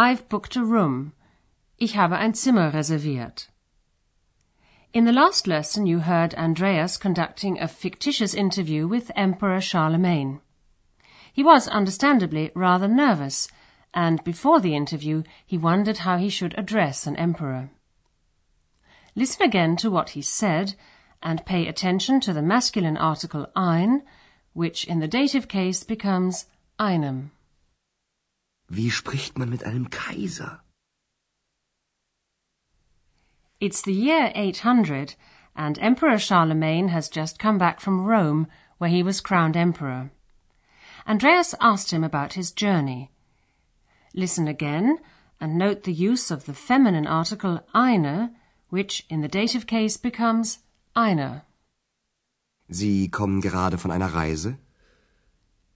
I've booked a room. Ich habe ein Zimmer reserviert. In the last lesson you heard Andreas conducting a fictitious interview with Emperor Charlemagne. He was understandably rather nervous and before the interview he wondered how he should address an emperor. Listen again to what he said and pay attention to the masculine article ein, which in the dative case becomes einem. Wie spricht man mit einem Kaiser? It's the year 800 and Emperor Charlemagne has just come back from Rome where he was crowned emperor. Andreas asked him about his journey. Listen again and note the use of the feminine article eine, which in the dative case becomes einer. Sie kommen gerade von einer Reise?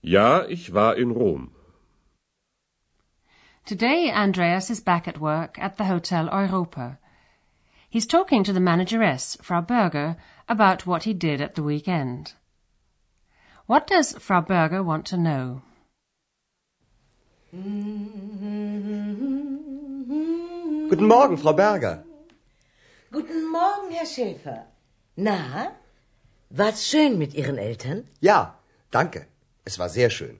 Ja, ich war in Rom. Today Andreas is back at work at the Hotel Europa. He's talking to the manageress, Frau Berger, about what he did at the weekend. What does Frau Berger want to know? Guten Morgen, Frau Berger. Guten Morgen, Herr Schäfer. Na, war's schön mit Ihren Eltern? Ja, danke. Es war sehr schön.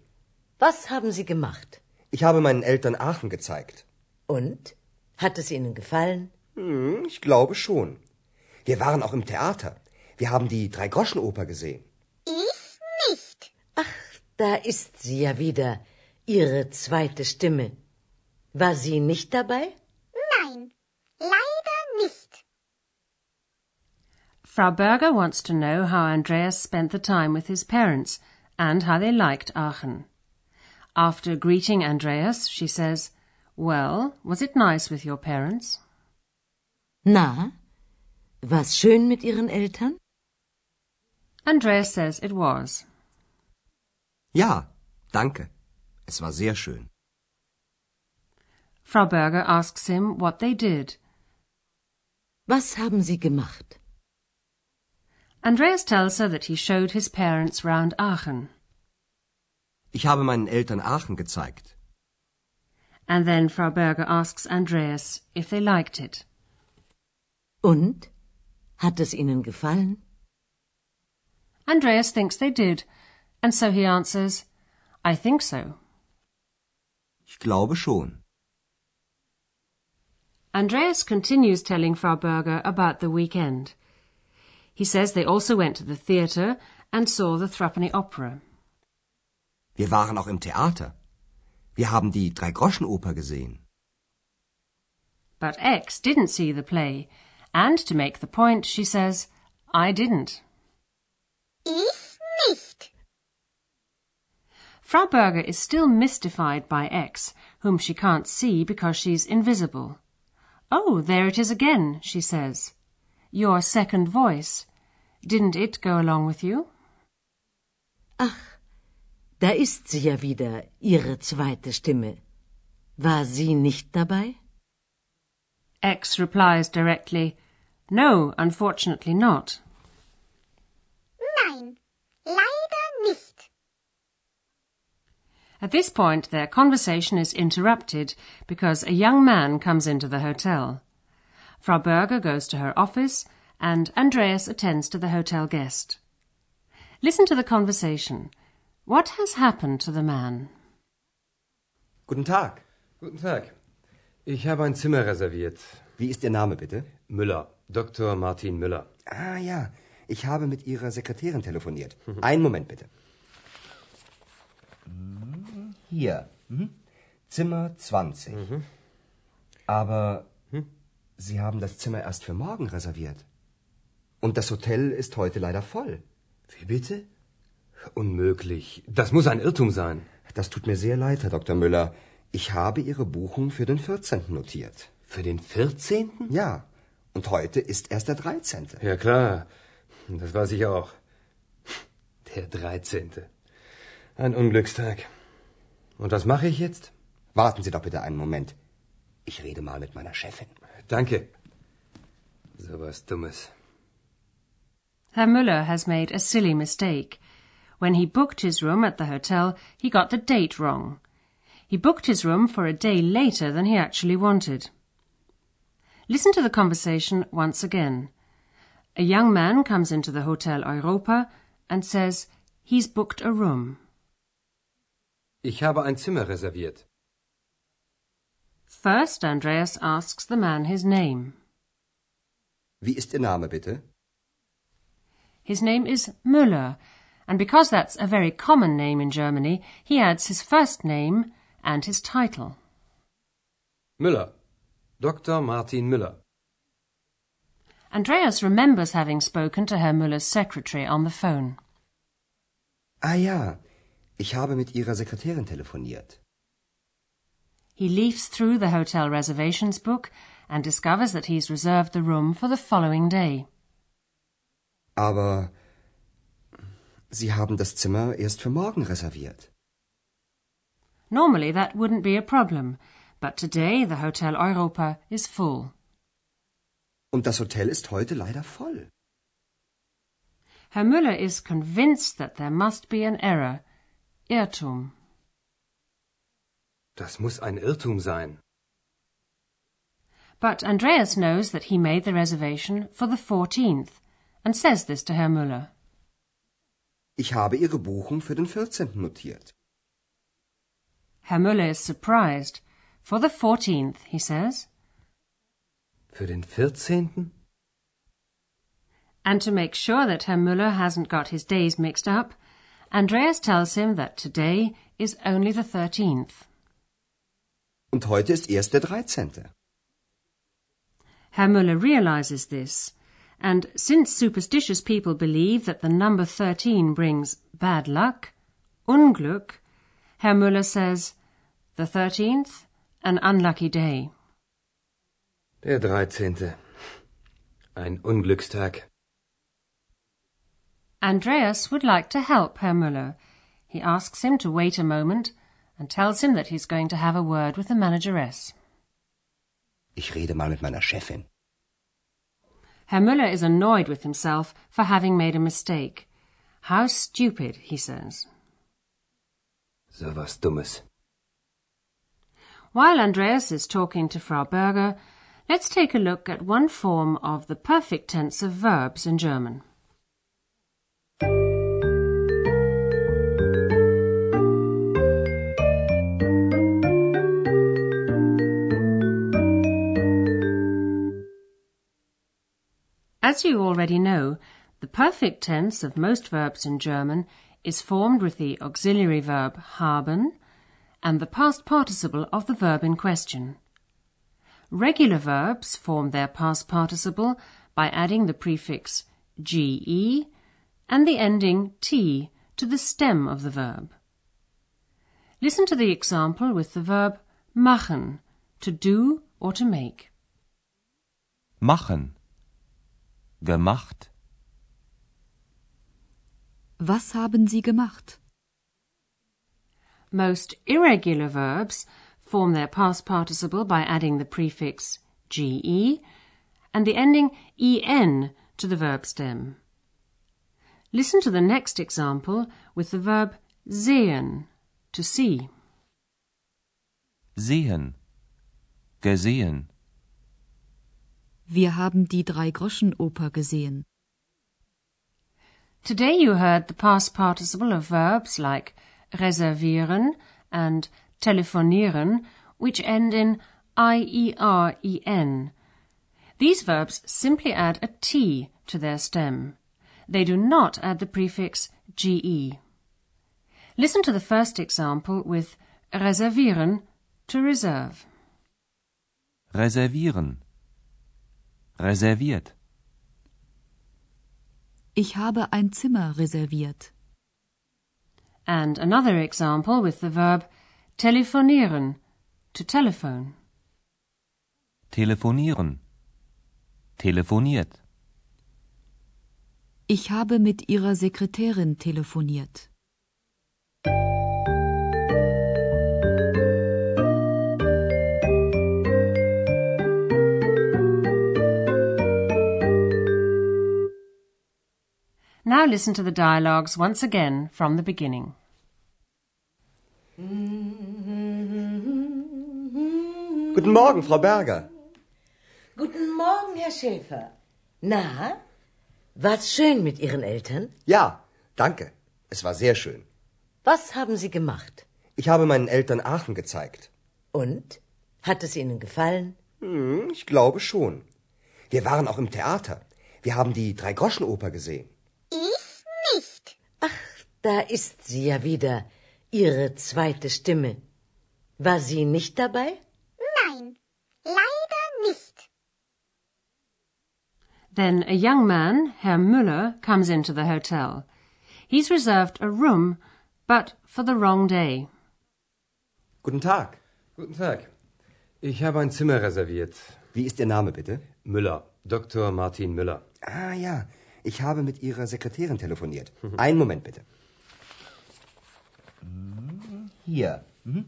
Was haben Sie gemacht? Ich habe meinen Eltern Aachen gezeigt. Und? Hat es Ihnen gefallen? Hm, ich glaube schon. Wir waren auch im Theater. Wir haben die Dreigroschenoper gesehen. Ach, da ist sie ja wieder, Ihre zweite Stimme. War sie nicht dabei? Nein, leider nicht. Frau Berger wants to know how Andreas spent the time with his parents and how they liked Aachen. After greeting Andreas, she says, Well, was it nice with your parents? Na, war's schön mit Ihren Eltern? Andreas says it was. Ja, danke. Es war sehr schön. Frau Berger asks him what they did. Was haben Sie gemacht? Andreas tells her that he showed his parents round Aachen. Ich habe meinen Eltern Aachen gezeigt. And then Frau Berger asks Andreas if they liked it. Und? Hat es Ihnen gefallen? Andreas thinks they did, and so he answers, I think so. Ich glaube schon. Andreas continues telling Frau Berger about the weekend. He says they also went to the theatre and saw the Threepenny Opera. Wir waren auch im Theater. Wir haben die Dreigroschenoper gesehen. But X didn't see the play, and to make the point, she says, I didn't. Ich nicht. Frau Berger is still mystified by X, whom she can't see because she's invisible. Oh, there it is again, she says. Your second voice. Didn't it go along with you? Ach, da ist sie ja wieder, Ihre zweite Stimme. War sie nicht dabei? X replies directly, No, unfortunately not. Nein, leider nicht. At this point, their conversation is interrupted because a young man comes into the hotel. Frau Berger goes to her office and Andreas attends to the hotel guest. Listen to the conversation. What has happened to the man? Guten Tag. Guten Tag. Ich habe ein Zimmer reserviert. Wie ist Ihr Name bitte? Müller. Dr. Martin Müller. Ah ja, ich habe mit Ihrer Sekretärin telefoniert. Einen Moment bitte. Hier. Mhm. Zimmer 20. Aber Sie haben das Zimmer erst für morgen reserviert. Und das Hotel ist heute leider voll. Wie bitte? Unmöglich. Das muss ein Irrtum sein. Das tut mir sehr leid, Herr Dr. Müller. Ich habe Ihre Buchung für den 14. notiert. Für den 14.? Ja, und heute ist erst der 13. Ja klar, das weiß ich auch. Der 13. Ein Unglückstag. Und was mache ich jetzt? Warten Sie doch bitte einen Moment. Ich rede mal mit meiner Chefin. Danke. So was Dummes. Herr Müller has made a silly mistake. When he booked his room at the hotel, he got the date wrong. He booked his room for a day later than he actually wanted. Listen to the conversation once again. A young man comes into the Hotel Europa and says he's booked a room. Ich habe ein Zimmer reserviert. First, Andreas asks the man his name. Wie ist Ihr Name bitte? His name is Müller, and because that's a very common name in Germany, he adds his first name and his title. Müller. Dr. Martin Müller. Andreas remembers having spoken to Herr Müller's secretary on the phone. Ah ja, ich habe mit Ihrer Sekretärin telefoniert. He leafs through the hotel reservations book and discovers that he's reserved the room for the following day. Aber Sie haben das Zimmer erst für morgen reserviert. Normally that wouldn't be a problem, but today the Hotel Europa is full. Und das Hotel ist heute leider voll. Herr Müller is convinced that there must be an error. Irrtum. Das muss ein Irrtum sein. But Andreas knows that he made the reservation for the 14th and says this to Herr Müller. Ich habe Ihre Buchung für den 14. notiert. Herr Müller is surprised. For the 14th, he says. Für den 14.? And to make sure that Herr Müller hasn't got his days mixed up, Andreas tells him that today is only the 13th. Und heute ist erst der 13. Herr Müller realizes this, and since superstitious people believe that the number 13 brings bad luck, Unglück, Herr Müller says, the 13th, an unlucky day. Der 13. Ein Unglückstag. Andreas would like to help Herr Müller. He asks him to wait a moment and tells him that he's going to have a word with the manageress. Ich rede mal mit meiner Chefin. Herr Müller is annoyed with himself for having made a mistake. How stupid, he says. So was Dummes. While Andreas is talking to Frau Berger, let's take a look at one form of the perfect tense of verbs in German. As you already know, the perfect tense of most verbs in German is formed with the auxiliary verb haben and the past participle of the verb in question. Regular verbs form their past participle by adding the prefix ge and the ending t to the stem of the verb. Listen to the example with the verb machen, to do or to make. Machen. Gemacht. Was haben Sie gemacht? Most irregular verbs form their past participle by adding the prefix ge and the ending en to the verb stem. Listen to the next example with the verb sehen, to see. Sehen. Gesehen. Wir haben die Drei-Groschen-Oper gesehen. Today you heard the past participle of verbs like reservieren and telefonieren, which end in I-E-R-E-N. These verbs simply add a T to their stem. They do not add the prefix GE. Listen to the first example with reservieren, to reserve. Reservieren. Reserviert. Ich habe ein Zimmer reserviert. And another example with the verb telefonieren, to telephone. Telefonieren. Telefoniert. Ich habe mit Ihrer Sekretärin telefoniert. Now listen to the dialogues once again from the beginning. Guten Morgen, Frau Berger. Guten Morgen, Herr Schäfer. Na, war's schön mit Ihren Eltern? Ja, danke. Es war sehr schön. Was haben Sie gemacht? Ich habe meinen Eltern Aachen gezeigt. Und? Hat es Ihnen gefallen? Hm, ich glaube schon. Wir waren auch im Theater. Wir haben die Dreigroschenoper gesehen. Da ist sie ja wieder, Ihre zweite Stimme. War sie nicht dabei? Nein, leider nicht. Then a young man, Herr Müller, comes into the hotel. He's reserved a room, but for the wrong day. Guten Tag. Guten Tag. Ich habe ein Zimmer reserviert. Wie ist Ihr Name bitte? Müller. Dr. Martin Müller. Ah ja, ich habe mit Ihrer Sekretärin telefoniert. Einen Moment bitte. Hier. Mhm.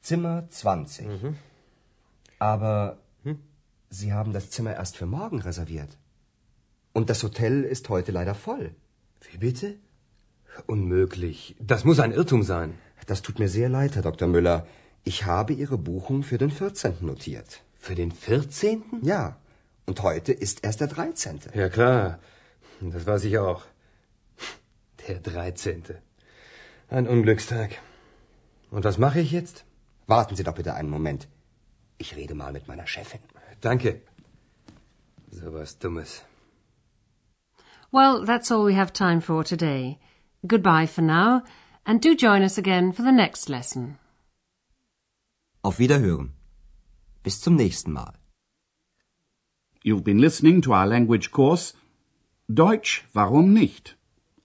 Zimmer 20. Aber Sie haben das Zimmer erst für morgen reserviert. Und das Hotel ist heute leider voll. Wie bitte? Unmöglich. Das muss ein Irrtum sein. Das tut mir sehr leid, Herr Dr. Müller. Ich habe Ihre Buchung für den 14. notiert. Für den 14.? Ja, und heute ist erst der 13. Ja klar, das weiß ich auch. Der 13. Ein Unglückstag. Und was mache ich jetzt? Warten Sie doch bitte einen Moment. Ich rede mal mit meiner Chefin. Danke. So was Dummes. Well, that's all we have time for today. Goodbye for now, and do join us again for the next lesson. Auf Wiederhören. Bis zum nächsten Mal. You've been listening to our language course Deutsch, warum nicht?